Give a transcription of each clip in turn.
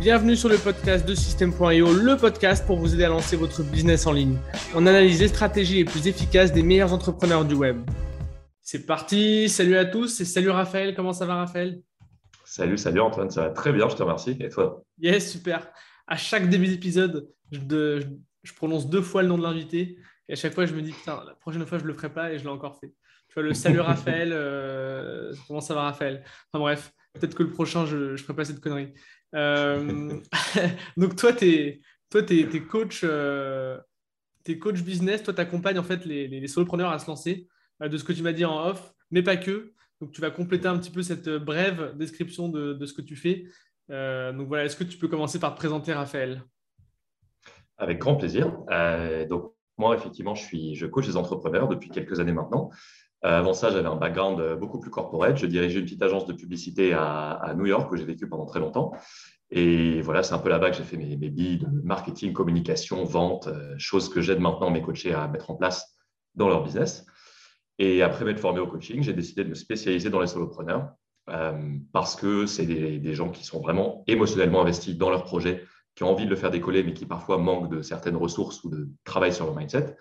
Bienvenue sur le podcast de System.io, le podcast pour vous aider à lancer votre business en ligne. On analyse les stratégies les plus efficaces des meilleurs entrepreneurs du web. C'est parti, salut à tous et salut Raphaël, comment ça va Raphaël? Salut, salut Antoine, ça va très bien, je te remercie. Et toi? Yes, super. À chaque début d'épisode, je, je, prononce deux fois le nom de l'invité et à chaque fois je me dis, putain, la prochaine fois je ne le ferai pas et je l'ai encore fait. Tu vois, le salut Raphaël, euh, comment ça va Raphaël? Enfin bref, peut-être que le prochain, je ne ferai pas cette connerie. Euh, donc toi, tu es, toi, coach, euh, coach business, toi, tu accompagnes en fait les, les, solopreneurs à se lancer, euh, de ce que tu m'as dit en off, mais pas que. Donc tu vas compléter un petit peu cette brève description de, ce que tu fais. donc voilà, est-ce que tu peux commencer par te présenter, Raphaël? Avec grand plaisir. donc moi, effectivement, je, suis, je coach les entrepreneurs depuis quelques années maintenant. Avant ça, j'avais un background beaucoup plus corporate. Je dirigeais une petite agence de publicité à, New York où j'ai vécu pendant très longtemps. Et voilà, c'est un peu là-bas que j'ai fait mes, billes de marketing, communication, vente, euh, choses que j'aide maintenant mes coachés à mettre en place dans leur business. Et après m'être formé au coaching, j'ai décidé de me spécialiser dans les solopreneurs parce que c'est des, des, gens qui sont vraiment émotionnellement investis dans leur projet, qui ont envie de le faire décoller, mais qui parfois manquent de certaines ressources ou de travail sur leur mindset.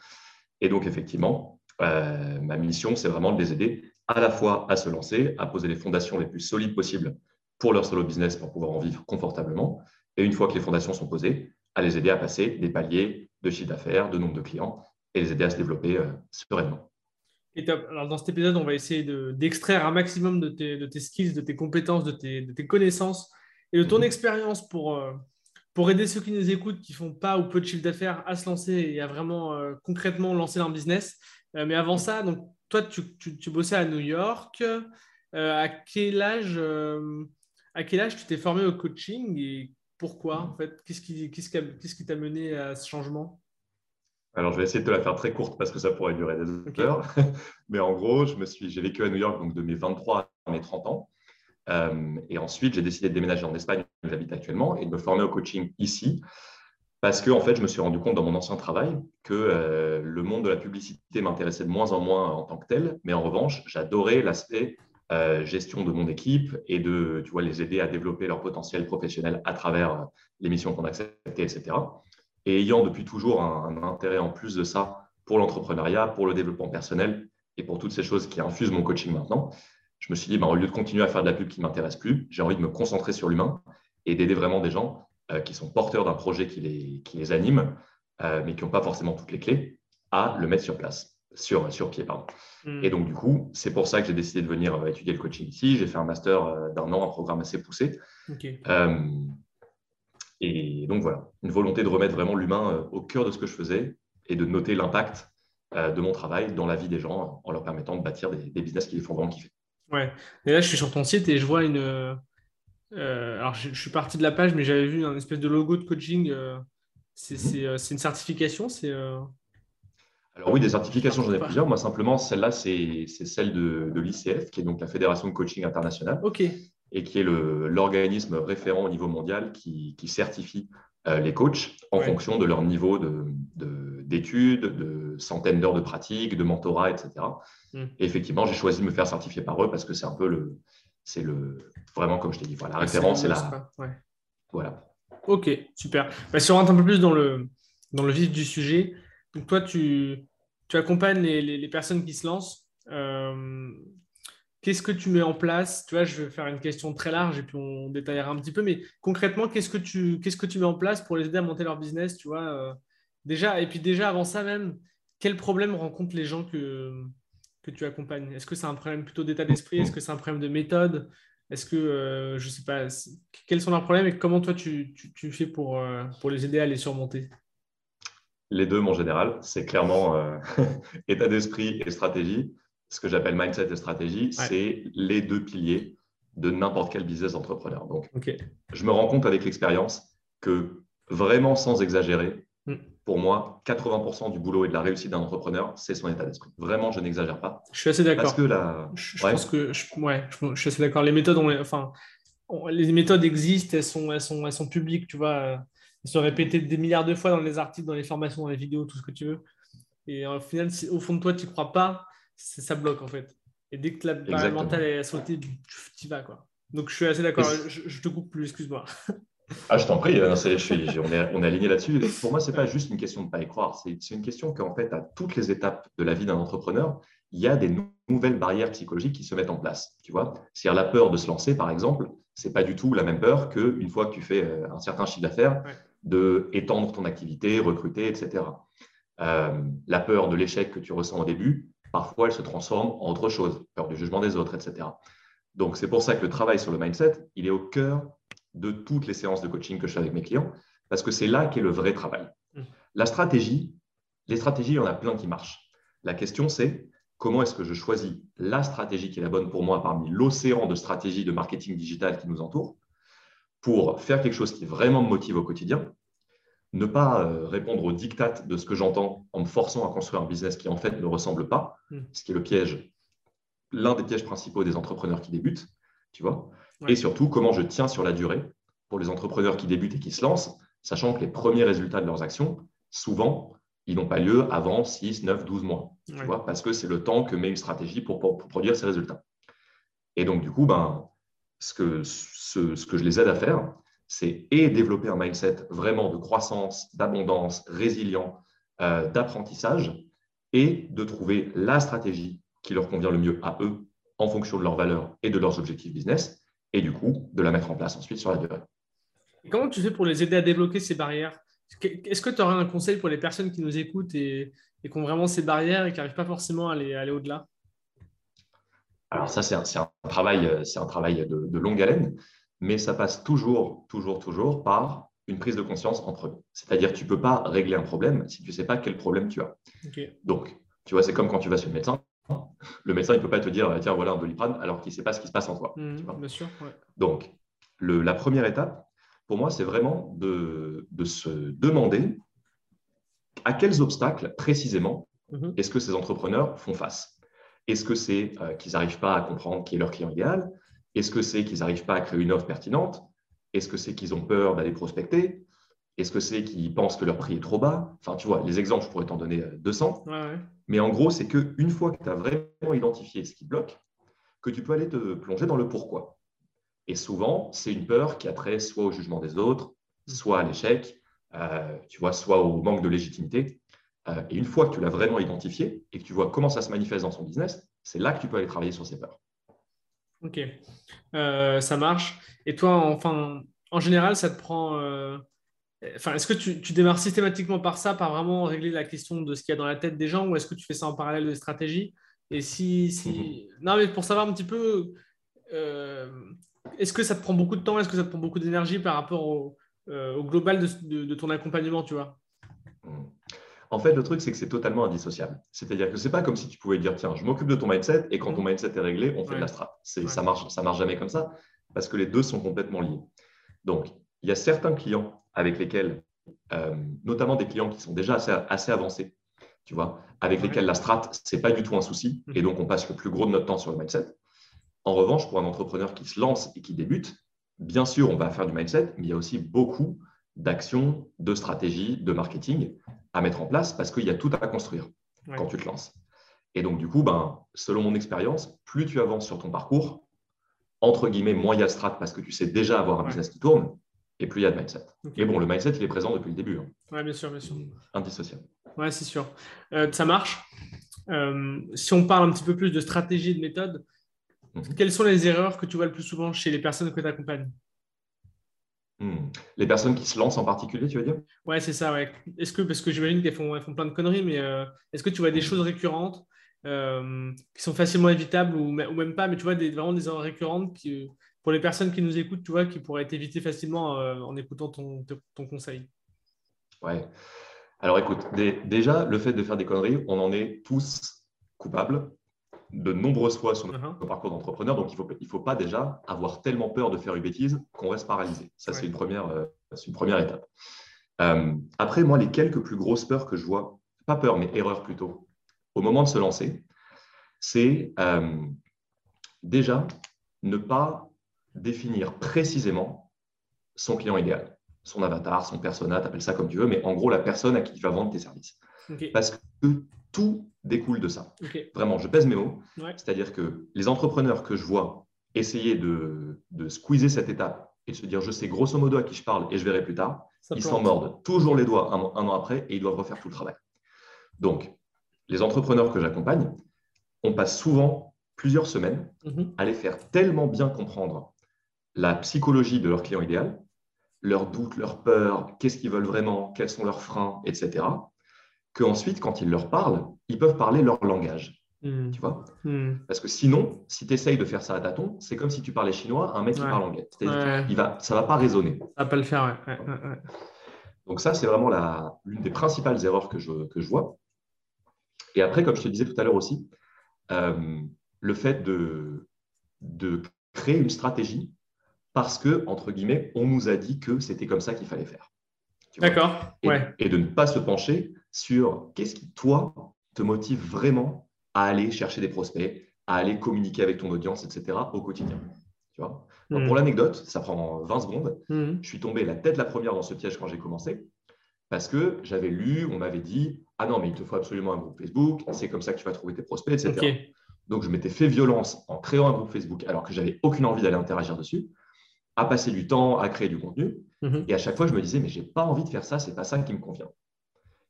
Et donc, effectivement, euh, ma mission, c'est vraiment de les aider à la fois à se lancer, à poser les fondations les plus solides possibles pour leur solo business pour pouvoir en vivre confortablement. Et une fois que les fondations sont posées, à les aider à passer des paliers de chiffre d'affaires, de nombre de clients et les aider à se développer euh, sereinement. Et Alors dans cet épisode, on va essayer d'extraire un maximum de tes, skills, de tes compétences, de tes, connaissances et de ton mhm. expérience pour, euh, pour aider ceux qui nous écoutent, qui font pas ou peu de chiffre d'affaires, à se lancer et à vraiment concrètement lancer leur business. Euh, mais avant ça, donc, toi, tu, tu, bossais à New York. Euh, à, quel âge, euh, à quel âge tu t'es formé au coaching et pourquoi en fait? Qu'est-ce qui t'a mené à ce changement? Alors, je vais essayer de te la faire très courte parce que ça pourrait durer des heures. Mais en gros, je me suis, j'ai vécu à New York donc de mes 23 à mes 30 ans. et ensuite, j'ai décidé de déménager en Espagne, où j'habite actuellement, et de me former au coaching ici. Parce que en fait, je me suis rendu compte dans mon ancien travail que euh, le monde de la publicité m'intéressait de moins en moins en tant que tel, mais en revanche, j'adorais l'aspect euh, gestion de mon équipe et de tu vois, les aider à développer leur potentiel professionnel à travers euh, les missions qu'on acceptait, etc. Et ayant depuis toujours un, intérêt en plus de ça pour l'entrepreneuriat, pour le développement personnel et pour toutes ces choses qui infusent mon coaching maintenant, je me suis dit, bah, au lieu de continuer à faire de la pub qui ne m'intéresse plus, j'ai envie de me concentrer sur l'humain et d'aider vraiment des gens euh, qui sont porteurs d'un projet qui les, qui les anime, mais qui n'ont pas forcément toutes les clés, à le mettre sur place, sur, sur pied. Pardon. Hmm. Et donc, du coup, c'est pour ça que j'ai décidé de venir euh, étudier le coaching ici. J'ai fait un master d'un an, un programme assez poussé. et donc, voilà, une volonté de remettre vraiment l'humain au cœur de ce que je faisais et de noter l'impact de mon travail dans la vie des gens en leur permettant de bâtir des, des business qui les font vraiment kiffer. Ouais. Et là, je suis sur ton site et je vois une, euh, alors, je, suis parti de la page, mais j'avais vu un espèce de logo de coaching. Euh, mhm. euh, c'est une certification c'est, Alors oui, des certifications, j'en ai plusieurs. Moi, simplement, celle-là, c'est celle de, l'ICF, qui est donc la Fédération de Coaching Internationale. OK. Et qui est l'organisme référent au niveau mondial qui, certifie les coachs en fonction de leur niveau d'études, de, de, centaines d'heures de pratique, de mentorat, etc. Hmm. Et effectivement, j'ai choisi de me faire certifier par eux parce que c'est un peu le, c'est le vraiment comme je t'ai dit, voilà, la référence, c'est là. Voilà. Ok, super. Bah, si on rentre un peu plus dans le, dans le vif du sujet, donc toi, tu, accompagnes les, personnes qui se lancent. Euh, qu'est-ce que tu mets en place? Tu vois, je vais faire une question très large et puis on détaillera un petit peu, mais concrètement, qu'est-ce que tu, mets en place pour les aider à monter leur business Tu vois, euh, déjà, et puis déjà avant ça même, quels problèmes rencontrent les gens que, tu accompagnes? Est-ce que c'est un problème plutôt d'état d'esprit? Est-ce que c'est un problème de méthode? Est-ce que, euh, je sais pas, quels sont leurs problèmes et comment toi tu, fais euh, pour les aider à les surmonter? Les deux, mon général, c'est clairement euh, état d'esprit et stratégie. Ce que j'appelle mindset et stratégie, c'est les deux piliers de n'importe quel business entrepreneur. Donc, je me rends compte avec l'expérience que vraiment sans exagérer, hmm pour moi, 80% du boulot et de la réussite d'un entrepreneur, c'est son état d'esprit. Vraiment, je n'exagère pas. Je suis assez d'accord. Parce que la... je, pense que je, ouais, je, suis assez d'accord. Les méthodes, enfin, les méthodes existent, elles sont, elles sont, elles sont publiques, tu vois. Sont répétées des milliards de fois dans les articles, dans les formations, dans les vidéos, tout ce que tu veux. Et au final, si au fond de toi, tu n'y crois pas, ça bloque en fait. Et dès que la barrière mentale est sautée, tu y vas quoi. Donc je suis assez d'accord. Je, te coupe plus, excuse-moi. Ah, je t'en prie, on, est, aligné là-dessus. Pour moi, ce n'est pas juste une question de ne pas y croire, c'est une question qu'en fait, à toutes les étapes de la vie d'un entrepreneur, il y a des nouvelles barrières psychologiques qui se mettent en place. Tu vois C'est-à-dire la peur de se lancer, par exemple, ce n'est pas du tout la même peur qu'une fois que tu fais euh, un certain chiffre d'affaires, de étendre ton activité, recruter, etc. Euh, la peur de l'échec que tu ressens au début, parfois, elle se transforme en autre chose, peur du jugement des autres, etc. Donc, c'est pour ça que le travail sur le mindset, il est au cœur de toutes les séances de coaching que je fais avec mes clients, parce que c'est là qu'est le vrai travail. Mm. La stratégie, les stratégies, il y en a plein qui marchent. La question, c'est comment est-ce que je choisis la stratégie qui est la bonne pour moi parmi l'océan de stratégies de marketing digital qui nous entoure pour faire quelque chose qui vraiment me motive au quotidien, ne pas euh, répondre aux dictats de ce que j'entends en me forçant à construire un business qui en fait ne ressemble pas, mm. ce qui est le piège, l'un des pièges principaux des entrepreneurs qui débutent, tu vois. Et surtout, comment je tiens sur la durée pour les entrepreneurs qui débutent et qui se lancent, sachant que les premiers résultats de leurs actions, souvent, ils n'ont pas lieu avant 6, 9, 12 mois, tu vois, parce que c'est le temps que met une stratégie pour, produire ces résultats. Et donc, du coup, ben, ce, que, je les aide à faire, c'est et développer un mindset vraiment de croissance, d'abondance, résilient, euh, d'apprentissage, et de trouver la stratégie qui leur convient le mieux à eux en fonction de leurs valeurs et de leurs objectifs business, et du coup, de la mettre en place ensuite sur la durée. comment tu fais pour les aider à débloquer ces barrières? Est-ce que tu aurais un conseil pour les personnes qui nous écoutent et, qui ont vraiment ces barrières et qui n'arrivent pas forcément à aller au-delà? Alors ça, c'est un, travail, un travail de, longue haleine, mais ça passe toujours, toujours, toujours par une prise de conscience en premier. C'est-à-dire que tu ne peux pas régler un problème si tu ne sais pas quel problème tu as. Donc, tu vois, c'est comme quand tu vas chez le médecin, le médecin ne peut pas te dire tiens, voilà un doliprane alors qu'il ne sait pas ce qui se passe en toi. Mmh, bien sûr, Donc, la première étape, pour moi, c'est vraiment de, se demander à quels obstacles précisément mmh est-ce que ces entrepreneurs font face? Est-ce que c'est euh, qu'ils n'arrivent pas à comprendre qui est leur client idéal? Est-ce que c'est qu'ils n'arrivent pas à créer une offre pertinente? Est-ce que c'est qu'ils ont peur d'aller prospecter? Est-ce que c'est qu'ils pensent que leur prix est trop bas? Enfin, tu vois, les exemples, je pourrais t'en donner 200. Euh, Mais en gros, c'est qu'une fois que tu as vraiment identifié ce qui bloque, que tu peux aller te plonger dans le pourquoi. Et souvent, c'est une peur qui a trait soit au jugement des autres, mm. soit à l'échec, euh, tu vois, soit au manque de légitimité. Euh, et une fois que tu l'as vraiment identifié et que tu vois comment ça se manifeste dans son business, c'est là que tu peux aller travailler sur ces peurs. Ok, ça marche. Et toi, enfin, en général, ça te prend Enfin, est-ce que tu, tu, démarres systématiquement par ça, par vraiment régler la question de ce qu'il y a dans la tête des gens, ou est-ce que tu fais ça en parallèle des stratégies Et si, si... Mhm. non, mais pour savoir un petit peu, euh, est-ce que ça te prend beaucoup de temps, est-ce que ça te prend beaucoup d'énergie par rapport au, euh, global de, ton accompagnement, tu vois? Mhm. En fait, le truc, c'est que c'est totalement indissociable. C'est-à-dire que c'est pas comme si tu pouvais dire, tiens, je m'occupe de ton mindset, et quand ton mhm. mindset est réglé, on fait de la strat. Ça marche, ça marche jamais comme ça, parce que les deux sont complètement liés. Donc, il y a certains clients avec lesquels, euh, notamment des clients qui sont déjà assez, avancés, tu vois, avec lesquels la strat, ce n'est pas du tout un souci, et donc on passe le plus gros de notre temps sur le mindset. En revanche, pour un entrepreneur qui se lance et qui débute, bien sûr, on va faire du mindset, mais il y a aussi beaucoup d'actions, de stratégies, de marketing à mettre en place parce qu'il y a tout à construire quand tu te lances. Et donc, du coup, ben, selon mon expérience, plus tu avances sur ton parcours, entre guillemets, moins il y a de strat parce que tu sais déjà avoir un business qui tourne, et plus il y a de mindset. Et bon, le mindset, il est présent depuis le début. Hein. Oui, bien sûr, bien sûr. Indissociable. Oui, c'est sûr. Euh, ça marche. Euh, si on parle un petit peu plus de stratégie, de méthode, mhm. quelles sont les erreurs que tu vois le plus souvent chez les personnes que tu accompagnes? Hmm. Les personnes qui se lancent en particulier, tu veux dire? Ouais, c'est ça. Ouais. Est-ce que, parce que j'imagine qu'elles font, elles font plein de conneries, mais euh, est-ce que tu vois des choses récurrentes qui sont facilement évitables ou, même pas, mais tu vois des, vraiment des erreurs récurrentes qui, pour les personnes qui nous écoutent, tu vois, qui pourraient être évitées facilement euh, en écoutant ton, ton conseil? Ouais. Alors écoute, déjà, le fait de faire des conneries, on en est tous coupables de nombreuses fois sur notre uh-huh. parcours d'entrepreneur. Donc, il ne faut, il faut pas déjà avoir tellement peur de faire une bêtise qu'on reste paralysé. Ça, c'est une, première, euh, une première étape. Euh, après, moi, les quelques plus grosses peurs que je vois, pas peur, mais erreur plutôt, au moment de se lancer, c'est déjà ne pas définir précisément son client idéal, son avatar, son persona, appelle ça comme tu veux, mais en gros la personne à qui tu vas vendre tes services. Parce que tout découle de ça. Vraiment, je pèse mes mots. C'est-à-dire que les entrepreneurs que je vois essayer de, de squeezer cette étape et de se dire je sais grosso modo à qui je parle et je verrai plus tard, ils s'en mordent toujours les doigts un, an après et ils doivent refaire tout le travail. Donc, les entrepreneurs que j'accompagne, on passe souvent plusieurs semaines mhm. à les faire tellement bien comprendre la psychologie de leur client idéal, leurs doutes, leurs peurs, qu'est-ce qu'ils veulent vraiment, quels sont leurs freins, etc., qu'ensuite, quand ils leur parlent, ils peuvent parler leur langage. Hmm. Tu vois? Hmm. Parce que sinon, si tu essayes de faire ça à tâtons, c'est comme si tu parlais chinois à un mec qui parle anglais. Il va, ça ne va pas résonner. Ça va pas le faire, Donc ça, c'est vraiment l'une des principales erreurs que je, que je vois. Et après, comme je te disais tout à l'heure aussi, euh, le fait de, de créer une stratégie parce que, entre guillemets, on nous a dit que c'était comme ça qu'il fallait faire. D'accord. Et, et, de ne pas se pencher sur qu'est-ce qui, toi, te motive vraiment à aller chercher des prospects, à aller communiquer avec ton audience, etc., au quotidien. Tu vois? Hmm. Pour l'anecdote, ça prend 20 secondes. Hmm. Je suis tombé la tête la première dans ce piège quand j'ai commencé, parce que j'avais lu, on m'avait dit Ah non, mais il te faut absolument un groupe Facebook, c'est comme ça que tu vas trouver tes prospects, etc. Donc, je m'étais fait violence en créant un groupe Facebook alors que j'avais aucune envie d'aller interagir dessus à passer du temps, à créer du contenu. Mhm. Et à chaque fois, je me disais, mais je n'ai pas envie de faire ça, c'est pas ça qui me convient.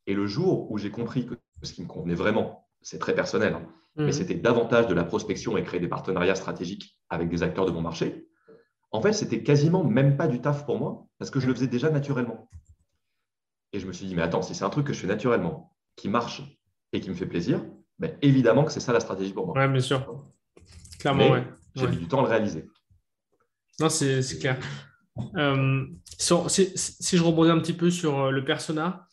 Et le jour où j'ai compris que ce qui me convenait vraiment, c'est très personnel, hein, mais mhm. c'était davantage de la prospection et créer des partenariats stratégiques avec des acteurs de mon marché, en fait, c'était quasiment même pas du taf pour moi parce que je le faisais déjà naturellement. Et je me suis dit, mais attends, si c'est un truc que je fais naturellement, qui marche et qui me fait plaisir, ben, évidemment que c'est ça la stratégie pour moi. Oui, bien sûr. Clairement, oui. J'ai mis du temps à le réaliser. Non, c'est clair. Euh, si, je rebondis un petit peu sur euh, le persona,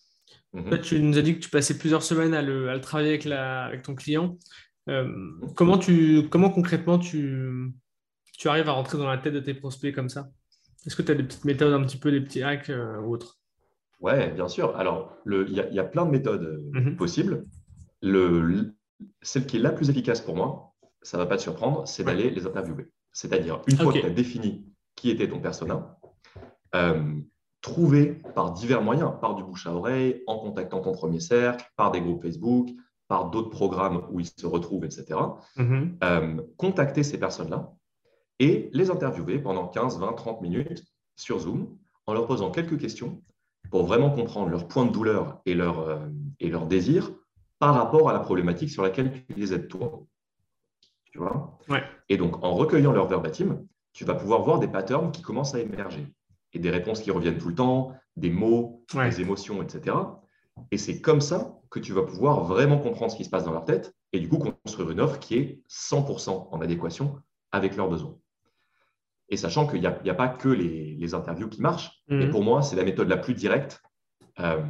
mhm. tu nous as dit que tu passais plusieurs semaines à le, travailler avec, la, avec, ton client. Euh, comment, tu, comment concrètement tu, tu arrives à rentrer dans la tête de tes prospects comme ça? Est-ce que tu as des petites méthodes, un petit peu des petits hacks ou autres? Oui, bien sûr. Alors, il y, a plein de méthodes mhm. possibles. Le, celle qui est la plus efficace pour moi, ça ne va pas te surprendre, c'est d'aller les interviewer. C'est-à-dire, une fois que tu as défini qui était ton persona, euh, trouver par divers moyens, par du bouche à oreille, en contactant ton premier cercle, par des groupes Facebook, par d'autres programmes où ils se retrouvent, etc. Mm-hmm. Euh, contacter ces personnes-là et les interviewer pendant 15, 20, 30 minutes sur Zoom en leur posant quelques questions pour vraiment comprendre leurs points de douleur et leurs euh, et leur désirs par rapport à la problématique sur laquelle tu les aides toi. Tu vois? Et donc, en recueillant leur verbatim, tu vas pouvoir voir des patterns qui commencent à émerger et des réponses qui reviennent tout le temps, des mots, des émotions, etc. Et c'est comme ça que tu vas pouvoir vraiment comprendre ce qui se passe dans leur tête et du coup construire une offre qui est 100% en adéquation avec leurs besoins. Et sachant qu'il n'y a, pas que les, interviews qui marchent, mais mhm. pour moi, c'est la méthode la plus directe euh,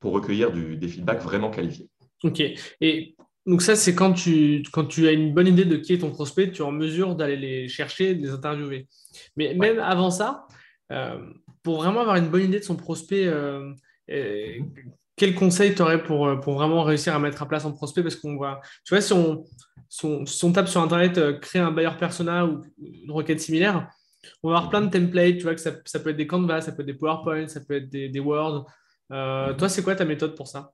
pour recueillir des feedbacks vraiment qualifiés. Ok. Et donc ça, c'est quand tu, quand tu as une bonne idée de qui est ton prospect, tu es en mesure d'aller les chercher, de les interviewer. Mais même avant ça, pour vraiment avoir une bonne idée de son prospect, euh, euh, quel conseil tu aurais pour, pour vraiment réussir à mettre à place son prospect? Parce qu'on voit, tu vois, si on, si tape sur Internet, créer un buyer persona ou une requête similaire, on va avoir plein de templates, tu vois, que ça, peut être des Canvas, ça peut être des PowerPoint, ça peut être des, des Word. toi, c'est quoi ta méthode pour ça?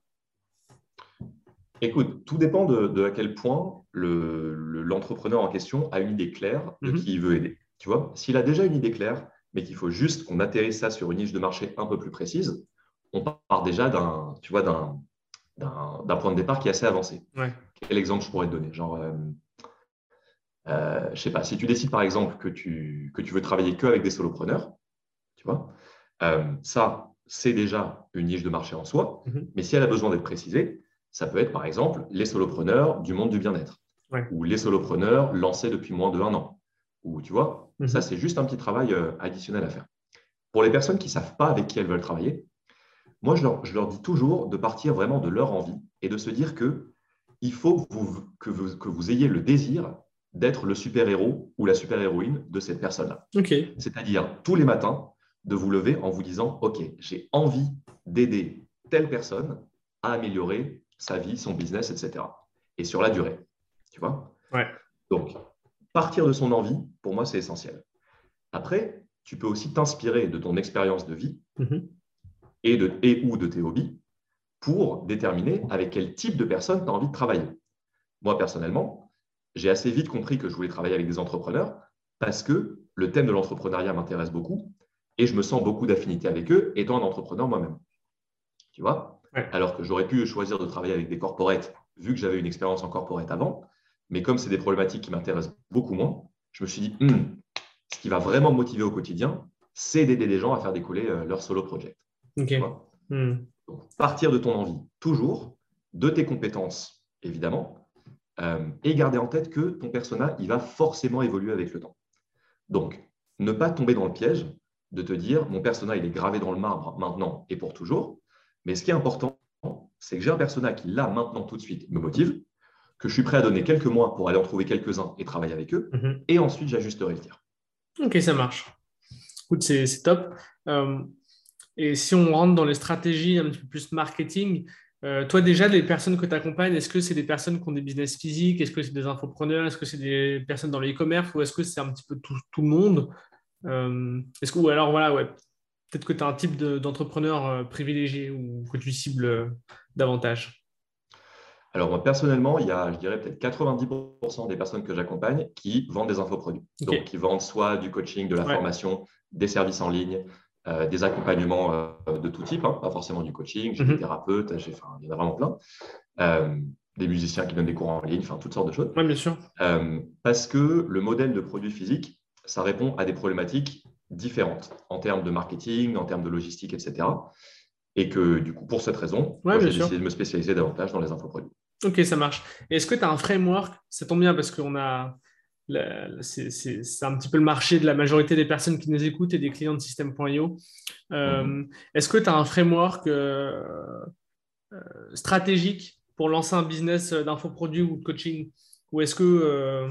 Écoute, tout dépend de, à quel point l'entrepreneur en question a une idée claire de mhm. qui il veut aider. Tu vois, s'il a déjà une idée claire, mais qu'il faut juste qu'on atterrisse ça sur une niche de marché un peu plus précise, on part déjà d'un, tu vois, d'un, point de départ qui est assez avancé. Quel exemple je pourrais te donner? Genre, euh, euh, je sais pas, si tu décides par exemple que tu, que tu veux travailler que avec des solopreneurs, tu vois, euh, ça, c'est déjà une niche de marché en soi, mhm. mais si elle a besoin d'être précisée, ça peut être par exemple les solopreneurs du monde du bien-être ou les solopreneurs lancés depuis moins de un an. Ou tu vois, mhm. ça c'est juste un petit travail euh, additionnel à faire. Pour les personnes qui ne savent pas avec qui elles veulent travailler, moi je leur, je leur, dis toujours de partir vraiment de leur envie et de se dire que il faut que vous, que vous, que vous ayez le désir d'être le super-héros ou la super-héroïne de cette personne-là. C'est-à-dire tous les matins de vous lever en vous disant, OK, j'ai envie d'aider telle personne à améliorer sa vie, son business, etc. Et sur la durée. Tu vois? Donc, partir de son envie, pour moi, c'est essentiel. Après, tu peux aussi t'inspirer de ton expérience de vie mm-hmm. et, de, et ou de tes hobbies pour déterminer avec quel type de personne tu as envie de travailler. Moi, personnellement, j'ai assez vite compris que je voulais travailler avec des entrepreneurs parce que le thème de l'entrepreneuriat m'intéresse beaucoup et je me sens beaucoup d'affinité avec eux étant un entrepreneur moi-même. Tu vois? Alors que j'aurais pu choisir de travailler avec des corporates vu que j'avais une expérience en corporate avant, mais comme c'est des problématiques qui m'intéressent beaucoup moins, je me suis dit, hmm, ce qui va vraiment me motiver au quotidien, c'est d'aider les gens à faire décoller euh, leur solo project. Hmm. partir de ton envie, toujours, de tes compétences, évidemment, euh, et garder en tête que ton persona, il va forcément évoluer avec le temps. Donc, ne pas tomber dans le piège de te dire, mon persona, il est gravé dans le marbre maintenant et pour toujours. Mais ce qui est important, c'est que j'ai un persona qui, là, maintenant, tout de suite, me motive, que je suis prêt à donner quelques mois pour aller en trouver quelques-uns et travailler avec eux, mhm. et ensuite, j'ajusterai le tir. Ok, ça marche. Écoute, c'est top. Euh, et si on rentre dans les stratégies un petit peu plus marketing, euh, toi déjà, les personnes que tu accompagnes, est-ce que c'est des personnes qui ont des business physiques? Est-ce que c'est des infopreneurs? Est-ce que c'est des personnes dans le e-commerce Ou est-ce que c'est un petit peu tout, le monde? Euh, Est-ce que, Ou alors, voilà, ouais, peut-être que tu as un type d'entrepreneur privilégié ou que tu cibles davantage alors, moi, personnellement, il y a, je dirais, peut-être 90% des personnes que j'accompagne qui vendent des infoproduits. Donc, qui vendent soit du coaching, de la formation, des services en ligne, euh, des accompagnements euh, de tout type, hein, pas forcément du coaching, j'ai des mhm. thérapeutes, il y en a vraiment plein, euh, des musiciens qui donnent des cours en ligne, enfin toutes sortes de choses. Oui, bien sûr. parce que le modèle de produit physique, ça répond à des problématiques différentes en termes de marketing, en termes de logistique, etc. Et que du coup, pour cette raison, j'ai décidé de me spécialiser davantage dans les infoproduits. Ok, ça marche. Est-ce que tu as un framework? Ça tombe bien parce qu'on a c'est un petit peu le marché de la majorité des personnes qui nous écoutent et des clients de System.io. Euh, mhm. Est-ce que tu as un framework euh, euh, stratégique pour lancer un business d'infoproduit ou de coaching? Ou est-ce que,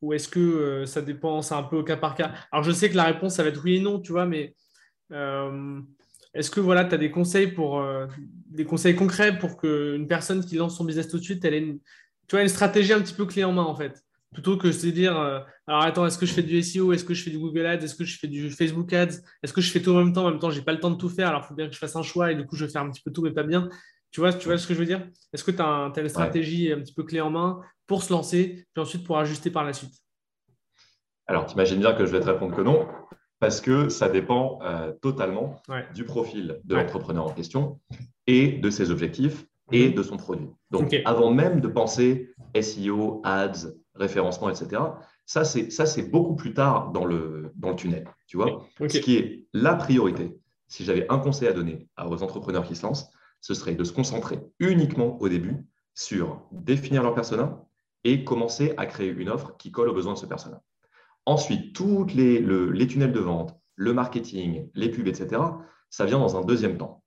ou est-ce que ça dépend, c'est un peu au cas par cas? Alors je sais que la réponse, ça va être oui et non, tu vois, mais est-ce que voilà, tu as des conseils, pour, des conseils concrets pour qu'une personne qui lance son business tout de suite, elle ait une, tu vois, une stratégie un petit peu clé en main en fait? Plutôt que de se dire euh, alors attends, est-ce que je fais du SEO Est-ce que je fais du Google Ads? Est-ce que je fais du Facebook Ads? Est-ce que je fais tout en même temps? En même temps, j'ai pas le temps de tout faire, alors il faut bien que je fasse un choix et du coup, je vais faire un petit peu tout, mais pas bien. Tu vois, tu vois ce que je veux dire? Est-ce que tu as, une stratégie un petit peu clé en main pour se lancer, puis ensuite pour ajuster par la suite? Alors, tu imagines bien que je vais te répondre que non, parce que ça dépend euh, totalement du profil de l'entrepreneur en question et de ses objectifs et mhm. de son produit. Donc, avant même de penser SEO, ads, référencement, etc., ça, c'est beaucoup plus tard dans le, dans le tunnel. Tu vois Ce qui est la priorité, si j'avais un conseil à donner aux entrepreneurs qui se lancent, ce serait de se concentrer uniquement au début sur définir leur persona et commencer à créer une offre qui colle aux besoins de ce persona. Ensuite, tous les, les tunnels de vente, le marketing, les pubs, etc., ça vient dans un deuxième temps.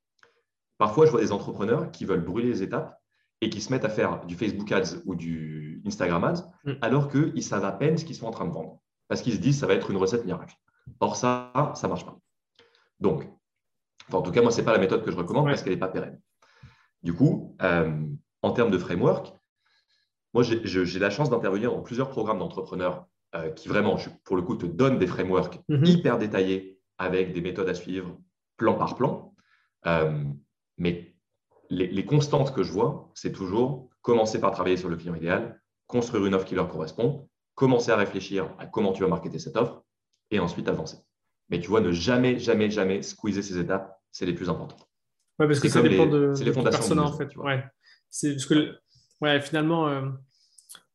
Parfois, je vois des entrepreneurs qui veulent brûler les étapes et qui se mettent à faire du Facebook Ads ou du Instagram Ads, mm. alors qu'ils savent à peine ce qu'ils sont en train de vendre. Parce qu'ils se disent que ça va être une recette miracle. Or, ça, ça ne marche pas. Donc, en tout cas, moi, ce n'est pas la méthode que je recommande parce qu'elle n'est pas pérenne. Du coup, euh, en termes de framework, moi, j'ai la chance d'intervenir dans plusieurs programmes d'entrepreneurs euh, qui vraiment, pour le coup, te donnent des frameworks mm-hmm. hyper détaillés avec des méthodes à suivre plan par plan. Euh, mais les, constantes que je vois, c'est toujours commencer par travailler sur le client idéal, construire une offre qui leur correspond, commencer à réfléchir à comment tu vas marketer cette offre et ensuite avancer. Mais tu vois, ne jamais, jamais, jamais squeezer ces étapes, c'est les plus importantes. Oui, parce que ça dépend de, les fondations en fait. Ouais. C'est parce que ouais, finalement, euh,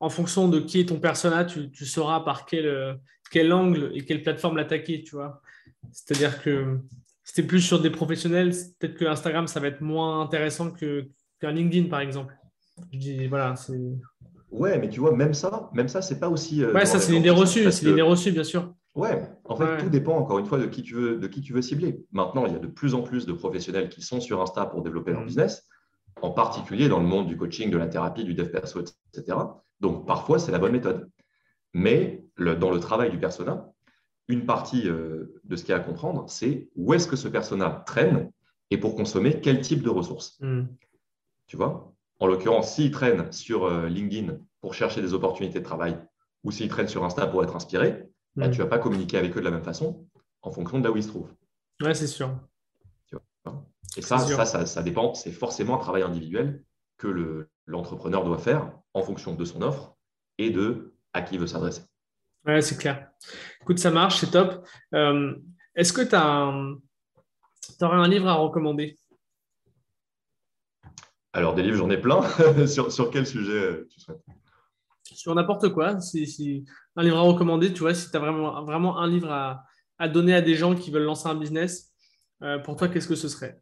en fonction de qui est ton persona, tu, tu sauras par quel, euh, quel angle et quelle plateforme l'attaquer, tu vois. C'est-à-dire que c'était plus sur des professionnels, peut-être que Instagram, ça va être moins intéressant qu'un LinkedIn, par exemple. Je dis, voilà, c'est. Ouais, mais tu vois, même ça, même ça, c'est pas aussi. Euh, ouais, ça, c'est l'idée reçue, c'est l'idée reçue, bien sûr. Ouais, en fait, tout dépend encore une fois de qui, tu veux, de qui tu veux cibler. Maintenant, il y a de plus en plus de professionnels qui sont sur Insta pour développer leur mm. business, en particulier dans le monde du coaching, de la thérapie, du dev perso, etc. Donc, parfois, c'est la bonne méthode. Mais dans le travail du persona, une partie euh, de ce qu'il y a à comprendre, c'est où est-ce que ce persona traîne et pour consommer quel type de ressources. Hmm. Tu vois? En l'occurrence, s'il traîne sur euh, LinkedIn pour chercher des opportunités de travail ou s'il traîne sur Insta pour être inspiré, bah, hmm. tu ne vas pas communiquer avec eux de la même façon en fonction de là où ils se trouvent. Ouais, c'est sûr. et ça, ça, ça, dépend. C'est forcément un travail individuel que l'entrepreneur doit faire en fonction de son offre et de à qui il veut s'adresser. Ouais, c'est clair. Écoute, ça marche, c'est top. Euh, est-ce que tu as aurais un livre à recommander? Alors, des livres, j'en ai plein. sur, quel sujet euh, tu souhaites? Sur n'importe quoi. Si, un livre à recommander, tu vois, si tu as vraiment, vraiment un livre à, donner à des gens qui veulent lancer un business, euh, pour toi, qu'est-ce que ce serait?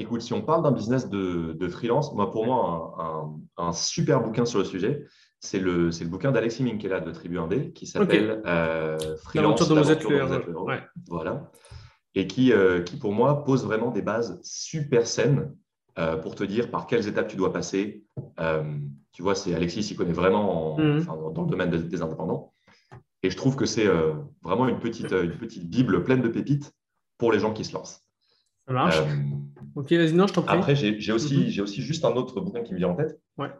Écoute, si on parle d'un business de, freelance, moi, pour moi, un, super bouquin sur le sujet, c'est le, le bouquin d'Alexis Minkela de Tribu 1D qui s'appelle euh, Freelance. De êtes Voilà. Et qui, euh, qui, pour moi, pose vraiment des bases super saines euh, pour te dire par quelles étapes tu dois passer. tu vois, c'est Alexis il connaît vraiment mhm. dans, le domaine des, indépendants. Et je trouve que c'est vraiment une petite, une petite Bible pleine de pépites pour les gens qui se lancent. Ça marche. ok, vas-y, non, je t'en prie. Après, j'ai aussi, mhm. aussi juste un autre bouquin qui me vient en tête. Ouais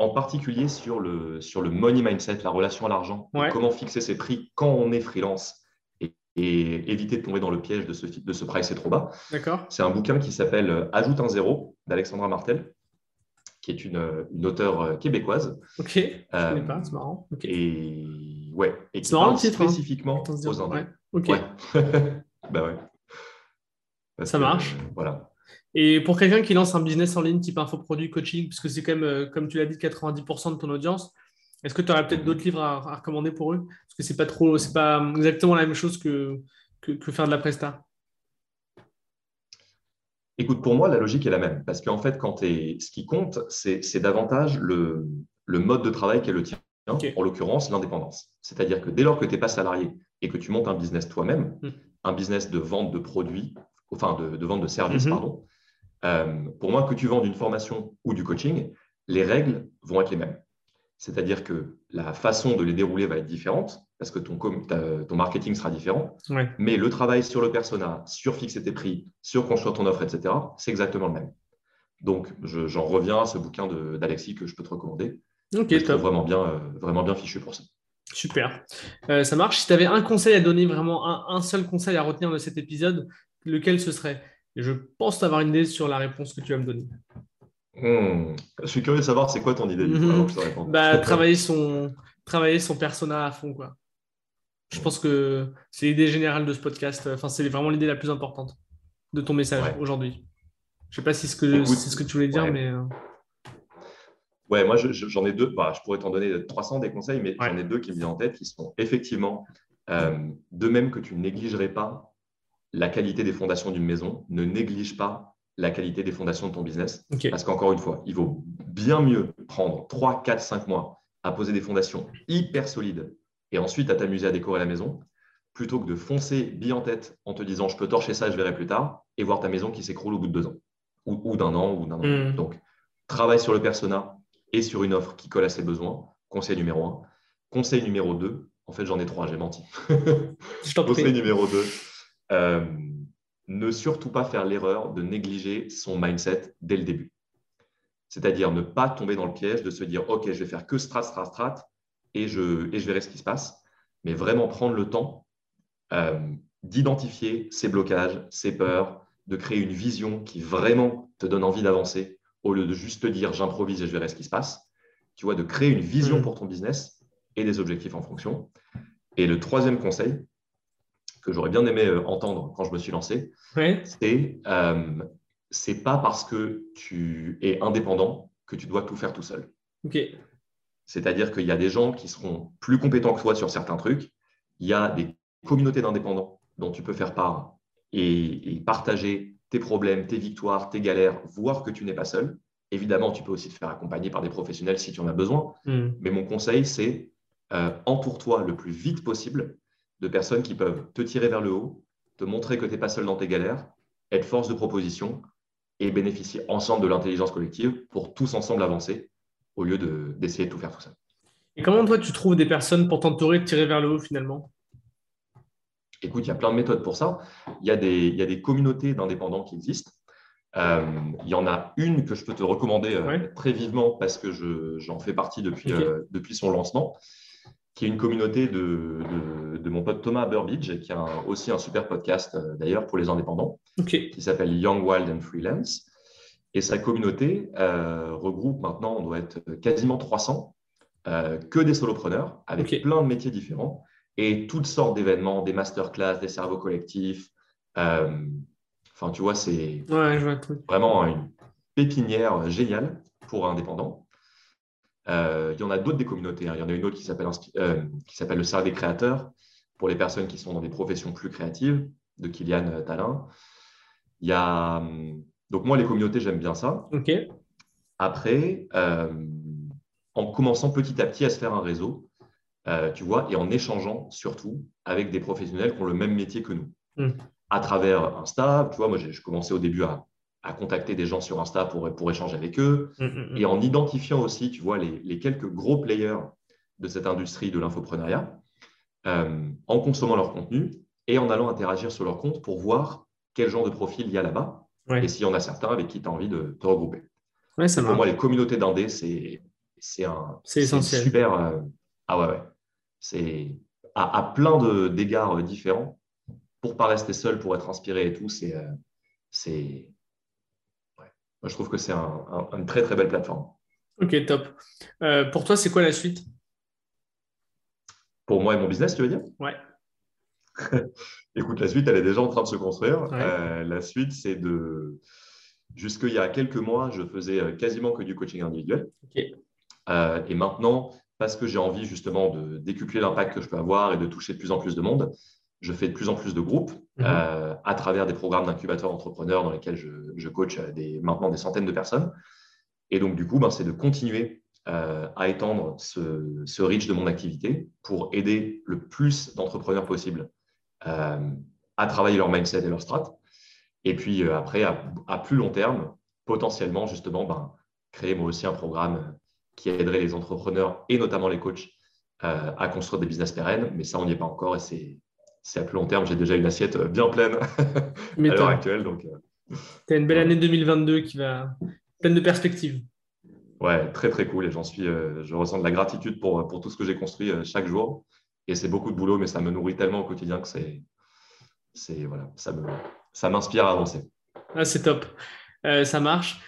en particulier sur le, sur le money mindset, la relation à l'argent, comment fixer ses prix quand on est freelance et, éviter de tomber dans le piège de ce, de ce price trop bas. C'est un bouquin qui s'appelle euh, Ajoute un zéro d'Alexandra Martel, qui est une, une auteure euh, québécoise. Ok, je euh, connais pas, c'est marrant. Et, ouais, et qui parle hein. spécifiquement aux Indiens. Ok. bah ouais. Ça marche. voilà. Et pour quelqu'un qui lance un business en ligne type infoproduit, coaching, puisque c'est quand même, euh, comme tu l'as dit, 90% de ton audience, est-ce que tu aurais peut-être d'autres livres à, recommander pour eux? Parce que c'est pas trop, c'est pas exactement la même chose que, que, faire de la presta. Écoute, pour moi, la logique est la même. Parce qu'en fait, quand es, ce qui compte, c'est davantage le, le, mode de travail qui est le tien, en l'occurrence l'indépendance. C'est-à-dire que dès lors que tu n'es pas salarié et que tu montes un business toi-même, hmm. un business de vente de produits, enfin de, de vente de services, mhm. pardon, euh, pour moi, que tu vendes une formation ou du coaching, les règles vont être les mêmes. C'est-à-dire que la façon de les dérouler va être différente parce que ton, ton marketing sera différent. Mais le travail sur le persona, sur fixer tes prix, sur construire ton offre, etc., c'est exactement le même. Donc, j'en reviens à ce bouquin d'Alexis que je peux te recommander. Ok, top. Vraiment bien, euh, vraiment bien fichu pour ça. Super. Euh, ça marche. Si tu avais un conseil à donner, vraiment un, seul conseil à retenir de cet épisode, lequel ce serait et je pense avoir une idée sur la réponse que tu vas me donner. Hmm. Je suis curieux de savoir c'est quoi ton idée bah, travailler, son, travailler son persona à fond. Quoi. Je pense que c'est l'idée générale de ce podcast. Enfin, c'est vraiment l'idée la plus importante de ton message aujourd'hui. Je ne sais pas si c'est ce, que tu voulais dire, mais. Euh. Ouais, moi j'en ai deux. Bah, je pourrais t'en donner 300 des conseils, mais j'en ai deux qui me viennent en tête qui sont effectivement euh, de même que tu ne négligerais pas la qualité des fondations d'une maison, ne néglige pas la qualité des fondations de ton business. Parce qu'encore une fois, il vaut bien mieux prendre 3, 4, 5 mois à poser des fondations hyper solides et ensuite à t'amuser à décorer la maison, plutôt que de foncer bille en tête en te disant je peux torcher ça, je verrai plus tard, et voir ta maison qui s'écroule au bout de deux ans, ou, d'un an, ou d'un an. Hmm. Donc, travaille sur le persona et sur une offre qui colle à ses besoins. Conseil numéro un. Conseil numéro 2, en fait j'en ai trois, j'ai menti. Conseil numéro 2, euh, ne surtout pas faire l'erreur de négliger son mindset dès le début. C'est-à-dire ne pas tomber dans le piège de se dire OK, je vais faire que strat, strat, strat et je, et je verrai ce qui se passe. Mais vraiment prendre le temps euh, d'identifier ses blocages, ses peurs, de créer une vision qui vraiment te donne envie d'avancer au lieu de juste te dire j'improvise et je verrai ce qui se passe. Tu vois, de créer une vision mmh. pour ton business et des objectifs en fonction. Et le troisième conseil, que j'aurais bien aimé euh, entendre quand je me suis lancé, c'est euh, c'est pas parce que tu es indépendant que tu dois tout faire tout seul. C'est-à-dire qu'il y a des gens qui seront plus compétents que toi sur certains trucs. Il y a des communautés d'indépendants dont tu peux faire part et, partager tes problèmes, tes victoires, tes galères, voir que tu n'es pas seul. Évidemment, tu peux aussi te faire accompagner par des professionnels si tu en as besoin. Hmm. Mais mon conseil, c'est euh, entoure-toi le plus vite possible de personnes qui peuvent te tirer vers le haut, te montrer que tu n'es pas seul dans tes galères, être force de proposition et bénéficier ensemble de l'intelligence collective pour tous ensemble avancer au lieu d'essayer de, tout faire tout seul. Et comment toi tu trouves des personnes pour t'entourer, te tirer vers le haut finalement? Écoute, il y a plein de méthodes pour ça. Il y a des, il y a des communautés d'indépendants qui existent. Euh, il y en a une que je peux te recommander euh, très vivement parce que j'en fais partie depuis, euh, depuis son lancement qui est une communauté de, de, mon pote Thomas Burbidge, qui a aussi un super podcast euh, d'ailleurs pour les indépendants, qui s'appelle Young, Wild and Freelance. Et sa communauté euh, regroupe maintenant, on doit être quasiment 300 que des solopreneurs avec plein de métiers différents et toutes sortes d'événements, des masterclass, des cerveaux collectifs. Enfin, tu vois, c'est vraiment une pépinière géniale pour indépendants. Euh, il y en a d'autres des communautés. Hein. Il y en a une autre qui s'appelle euh, s'appelle le cercle des créateurs pour les personnes qui sont dans des professions plus créatives, de Kylian euh, Talin. Il y a, hum, donc moi, les communautés, j'aime bien ça. Ok. Après, en commençant petit à petit à se faire un réseau, tu vois, et en échangeant surtout avec des professionnels qui ont le même métier que nous. Hmm. À travers Insta, tu vois, moi, je commençais au début à, à contacter des gens sur Insta pour, pour échanger avec eux, mm, mm, mm. et en identifiant aussi, tu vois, les, quelques gros players de cette industrie de l'infoprenariat, euh, en consommant leur contenu et en allant interagir sur leur compte pour voir quel genre de profil il y a là-bas, et s'il y en a certains avec qui tu as envie de te regrouper. pour moi, les communautés d'indés, c'est un c'est essentiel. super. Euh, ah ouais, ouais. C'est à, à, plein d'égards différents. Pour pas rester seul, pour être inspiré et tout, c'est euh, c'est je trouve que c'est une très très belle plateforme. Ok, top. Euh, pour toi, c'est quoi la suite? Pour moi et mon business, tu veux dire? Ouais. Écoute, la suite, elle est déjà en train de se construire. Euh, la suite, c'est de. Jusqu'il y a quelques mois, je faisais euh, quasiment que du coaching individuel. et maintenant, parce que j'ai envie justement de décupler l'impact que je peux avoir et de toucher de plus en plus de monde, je fais de plus en plus de groupes mhm. euh, à travers des programmes d'incubateurs entrepreneurs dans lesquels je, coach des, maintenant des centaines de personnes. Et donc, du coup, ben, c'est de continuer euh, à étendre ce, reach de mon activité pour aider le plus d'entrepreneurs possible euh, à travailler leur mindset et leur strat. Et puis après, à, plus long terme, potentiellement, justement, ben, créer moi aussi un programme qui aiderait les entrepreneurs et notamment les coachs à construire des business pérennes. Mais ça, on n'y est pas encore et c'est à plus long terme. J'ai déjà une assiette euh, bien pleine à l'heure actuelle. Donc, euh, tu as une belle année 2022 qui va pleine de perspectives. Ouais, très très cool. Et j'en suis, euh, je ressens de la gratitude pour, pour tout ce que j'ai construit chaque jour. Et c'est beaucoup de boulot, mais ça me nourrit tellement au quotidien que c'est, c'est voilà, ça me, ça m'inspire à avancer. Ah, c'est top. ça marche.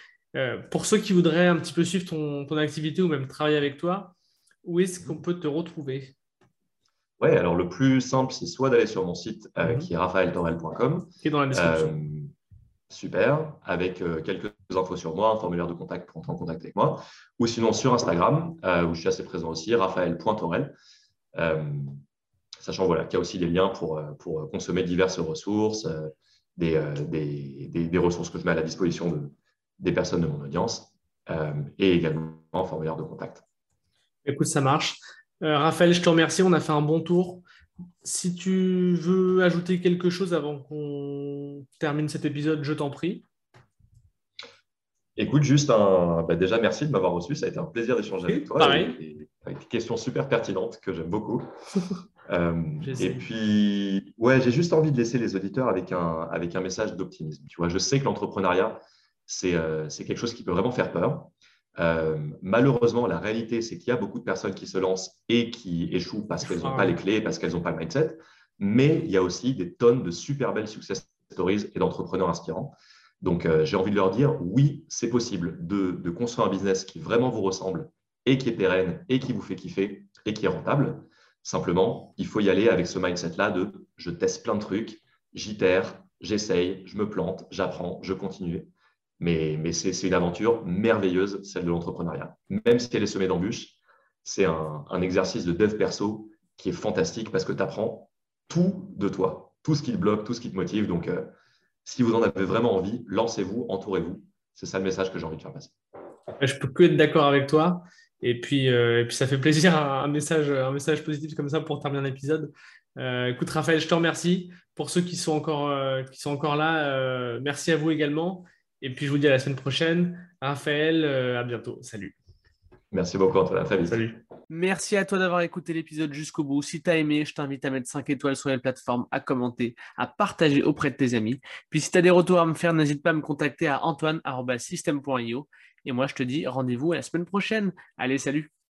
pour ceux qui voudraient un petit peu suivre ton, ton activité ou même travailler avec toi, où est-ce qu'on peut te retrouver? Oui, alors le plus simple, c'est soit d'aller sur mon site euh, mhm. qui est raphaeltorel.com. Qui est dans la description. Euh, super, avec euh, quelques infos sur moi, un formulaire de contact pour entrer en contact avec moi, ou sinon sur Instagram, où je suis assez présent aussi, raphaël.torel. sachant voilà, qu'il y a aussi des liens pour, pour consommer diverses ressources, des, des, ressources que je mets à la disposition de, des personnes de mon audience, et également un formulaire de contact. Écoute, ça marche. Euh, Raphaël, je te remercie. On a fait un bon tour. Si tu veux ajouter quelque chose avant qu'on termine cet épisode, je t'en prie. Écoute, juste un. Bah, déjà, merci de m'avoir reçu. Ça a été un plaisir d'échanger avec toi. Pareil. avec des questions super pertinentes que j'aime beaucoup. Euh, et puis, ouais, j'ai juste envie de laisser les auditeurs avec un, avec un message d'optimisme. Tu vois, je sais que l'entrepreneuriat, c'est euh, quelque chose qui peut vraiment faire peur. Euh, malheureusement, la réalité, c'est qu'il y a beaucoup de personnes qui se lancent et qui échouent parce qu'elles n'ont pas les clés, parce qu'elles n'ont pas le mindset. Mais il y a aussi des tonnes de super belles success stories et d'entrepreneurs inspirants. Donc, euh, j'ai envie de leur dire, oui, c'est possible de, construire un business qui vraiment vous ressemble et qui est pérenne et qui vous fait kiffer et qui est rentable. Simplement, il faut y aller avec ce mindset-là de je teste plein de trucs, j'itère, j'essaye, je me plante, j'apprends, je continue. Mais, c'est une aventure merveilleuse, celle de l'entrepreneuriat. Même si elle est semée d'embûches, c'est un, exercice de dev perso qui est fantastique parce que tu apprends tout de toi, tout ce qui te bloque, tout ce qui te motive. Donc, euh, si vous en avez vraiment envie, lancez-vous, entourez-vous. C'est ça le message que j'ai envie de faire passer. Je peux que être d'accord avec toi. Et puis, euh, ça fait plaisir, un message, positif comme ça pour terminer l'épisode. Euh, écoute, Raphaël, je te remercie. Pour ceux qui sont encore, qui sont encore là, merci à vous également. Et puis, je vous dis à la semaine prochaine. Raphaël, euh, à bientôt. Salut. Merci beaucoup, Antoine. À très vite. Salut. Merci à toi d'avoir écouté l'épisode jusqu'au bout. Si tu as aimé, je t'invite à mettre 5 étoiles sur les plateformes, à commenter, à partager auprès de tes amis. Puis si tu as des retours à me faire, n'hésite pas à me contacter à antoine.system.io. Et moi, je te dis rendez-vous à la semaine prochaine. Allez, salut